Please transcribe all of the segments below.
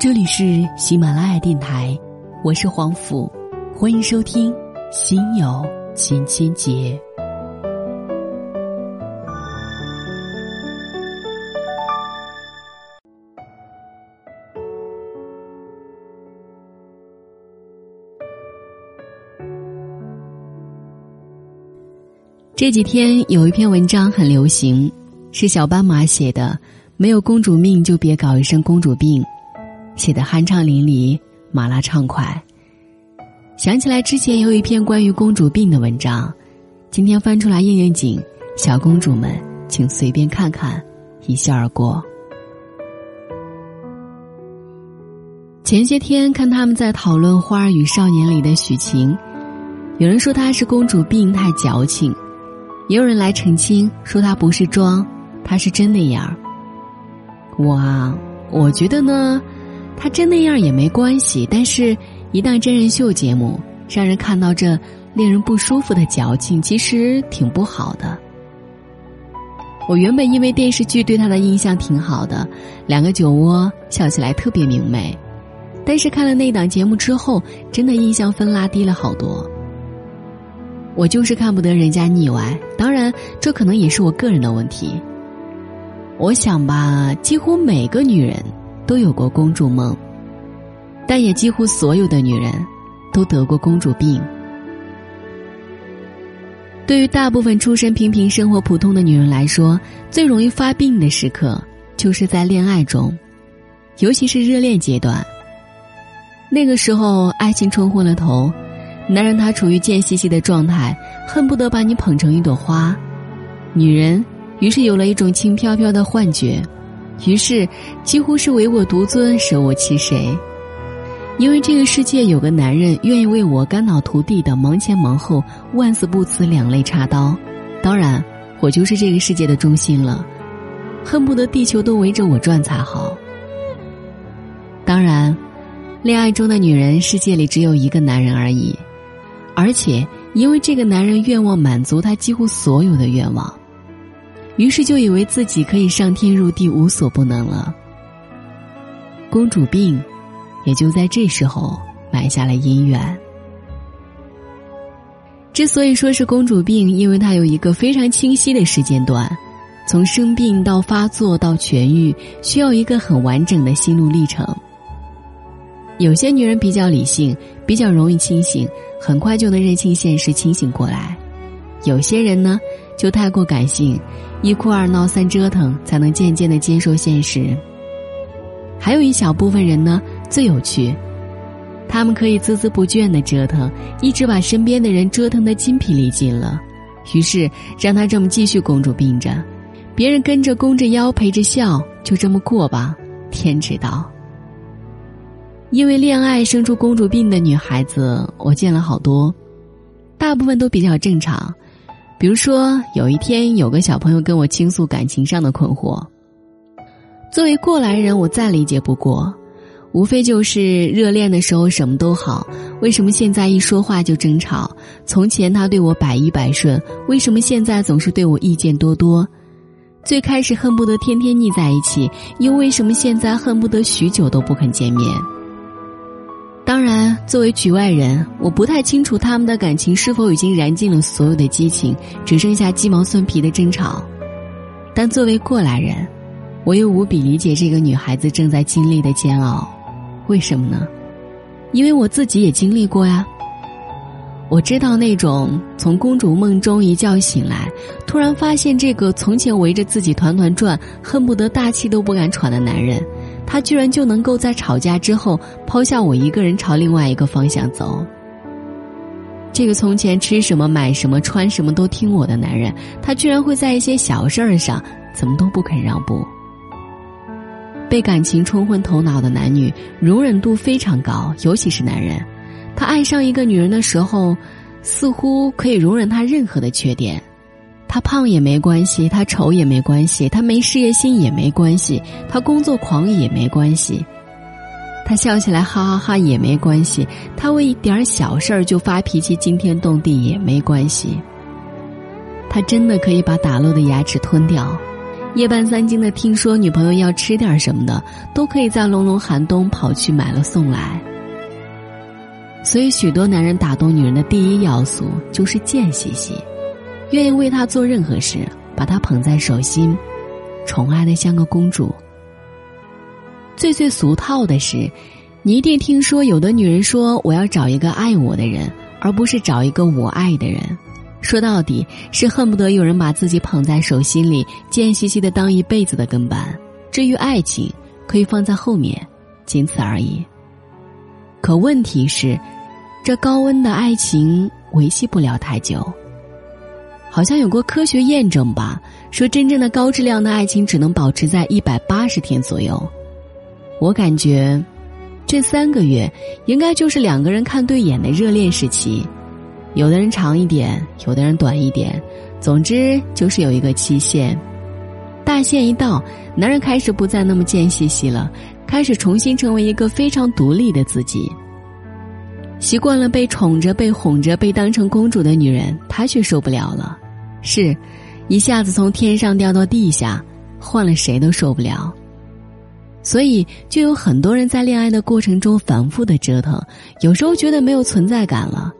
这里是喜马拉雅电台，我是黄甫，欢迎收听《心有千千结》。这几天有一篇文章很流行，是小斑马写的。没有公主命就别搞一身公主病，写的酣畅淋漓，麻辣畅快。想起来之前有一篇关于公主病的文章，今天翻出来应应景，小公主们请随便看看，一笑而过。前些天看他们在讨论《花儿与少年》里的许晴，有人说她是公主病太矫情，也有人来澄清说她不是装，她是真那样。我啊，我觉得呢，他真那样也没关系。但是，一旦真人秀节目让人看到这令人不舒服的矫情，其实挺不好的。我原本因为电视剧对他的印象挺好的，两个酒窝笑起来特别明媚。但是看了那档节目之后，真的印象分拉低了好多。我就是看不得人家腻歪，当然这可能也是我个人的问题。我想吧，几乎每个女人都有过公主梦，但也几乎所有的女人都得过公主病。对于大部分出身平平、生活普通的女人来说，最容易发病的时刻就是在恋爱中，尤其是热恋阶段。那个时候，爱情冲昏了头，男人他处于贱兮兮的状态，恨不得把你捧成一朵花，女人。于是有了一种轻飘飘的幻觉，于是几乎是唯我独尊，舍我其谁。因为这个世界有个男人愿意为我肝脑涂地的忙前忙后，万死不辞，两肋插刀。当然，我就是这个世界的中心了，恨不得地球都围着我转才好。当然，恋爱中的女人世界里只有一个男人而已，而且因为这个男人愿望满足他几乎所有的愿望。于是就以为自己可以上天入地无所不能了。公主病，也就在这时候埋下了姻缘。之所以说是公主病，因为它有一个非常清晰的时间段，从生病到发作到痊愈，需要一个很完整的心路历程。有些女人比较理性，比较容易清醒，很快就能认清现实，清醒过来；有些人呢。就太过感性，一哭二闹三折腾，才能渐渐的接受现实。还有一小部分人呢，最有趣，他们可以孜孜不倦的折腾，一直把身边的人折腾的筋疲力尽了，于是让他这么继续公主病着，别人跟着弓着腰陪着笑，就这么过吧，天知道。因为恋爱生出公主病的女孩子，我见了好多，大部分都比较正常。比如说，有一天有个小朋友跟我倾诉感情上的困惑。作为过来人，我再理解不过，无非就是热恋的时候什么都好，为什么现在一说话就争吵？从前他对我百依百顺，为什么现在总是对我意见多多？最开始恨不得天天腻在一起，又为什么现在恨不得许久都不肯见面？当然，作为局外人，我不太清楚他们的感情是否已经燃尽了所有的激情，只剩下鸡毛蒜皮的争吵。但作为过来人，我又无比理解这个女孩子正在经历的煎熬。为什么呢？因为我自己也经历过呀。我知道那种从公主梦中一觉醒来，突然发现这个从前围着自己团团转，恨不得大气都不敢喘的男人。他居然就能够在吵架之后抛下我一个人朝另外一个方向走。这个从前吃什么买什么穿什么都听我的男人，他居然会在一些小事儿上怎么都不肯让步。被感情冲昏头脑的男女容忍度非常高，尤其是男人，他爱上一个女人的时候，似乎可以容忍她任何的缺点。他胖也没关系，他丑也没关系，他没事业心也没关系，他工作狂也没关系，他笑起来哈哈哈也没关系，他为一点小事儿就发脾气惊天动地也没关系。他真的可以把打落的牙齿吞掉，夜半三更的听说女朋友要吃点什么的，都可以在隆隆寒冬跑去买了送来。所以，许多男人打动女人的第一要素就是贱兮兮，愿意为她做任何事，把她捧在手心，宠爱的像个公主。最最俗套的是，你一定听说有的女人说：“我要找一个爱我的人，而不是找一个我爱的人。”说到底是恨不得有人把自己捧在手心里，贱兮兮的当一辈子的跟班。至于爱情，可以放在后面，仅此而已。可问题是，这高温的爱情维系不了太久。好像有过科学验证吧，说真正的高质量的爱情只能保持在一百八十天左右。我感觉，这三个月应该就是两个人看对眼的热恋时期，有的人长一点，有的人短一点，总之就是有一个期限。大限一到，男人开始不再那么贱兮兮了，开始重新成为一个非常独立的自己。习惯了被宠着、被哄着、被当成公主的女人，她却受不了了，是，一下子从天上掉到地下，换了谁都受不了。所以，就有很多人在恋爱的过程中反复的折腾，有时候觉得没有存在感了，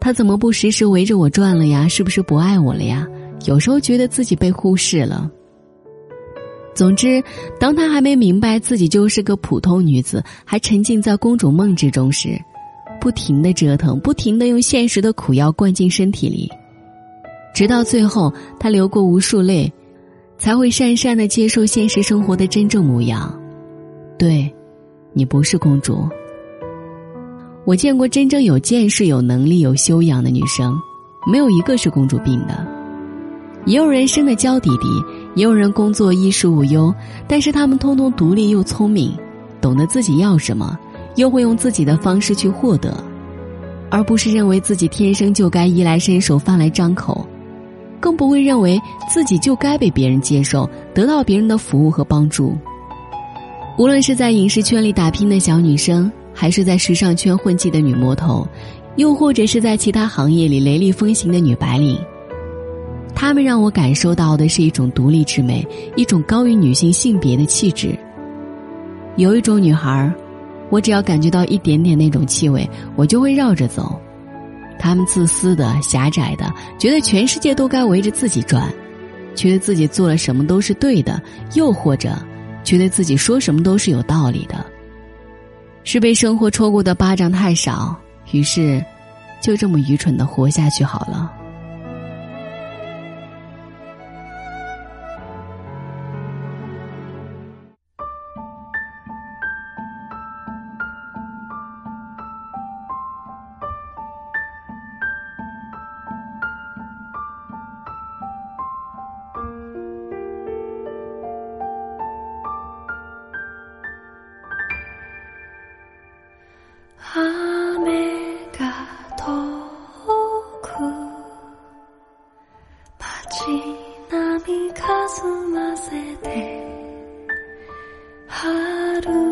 他怎么不时时围着我转了呀？是不是不爱我了呀？有时候觉得自己被忽视了。总之，当他还没明白自己就是个普通女子，还沉浸在公主梦之中时，不停的折腾，不停的用现实的苦药灌进身体里，直到最后，他流过无数泪，才会讪讪的接受现实生活的真正模样。对，你不是公主。我见过真正有见识、有能力、有修养的女生，没有一个是公主病的。也有人生的娇滴滴，也有人工作衣食无忧，但是他们通通独立又聪明，懂得自己要什么，又会用自己的方式去获得，而不是认为自己天生就该衣来伸手、饭来张口，更不会认为自己就该被别人接受，得到别人的服务和帮助。无论是在影视圈里打拼的小女生，还是在时尚圈混迹的女魔头，又或者是在其他行业里雷厉风行的女白领，她们让我感受到的是一种独立之美，一种高于女性性别的气质。有一种女孩，我只要感觉到一点点那种气味，我就会绕着走。他们自私的、狭窄的，觉得全世界都该围着自己转，觉得自己做了什么都是对的，又或者。觉得自己说什么都是有道理的，是被生活抽过的巴掌太少，于是就这么愚蠢的活下去好了。波かすませて春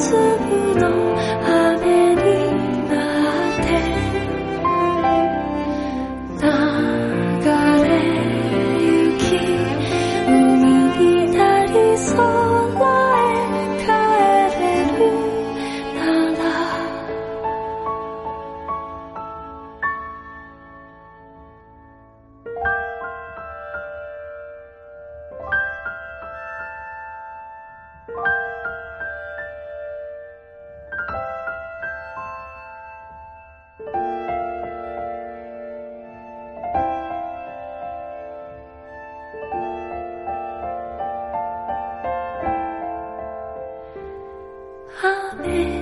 一粒の雨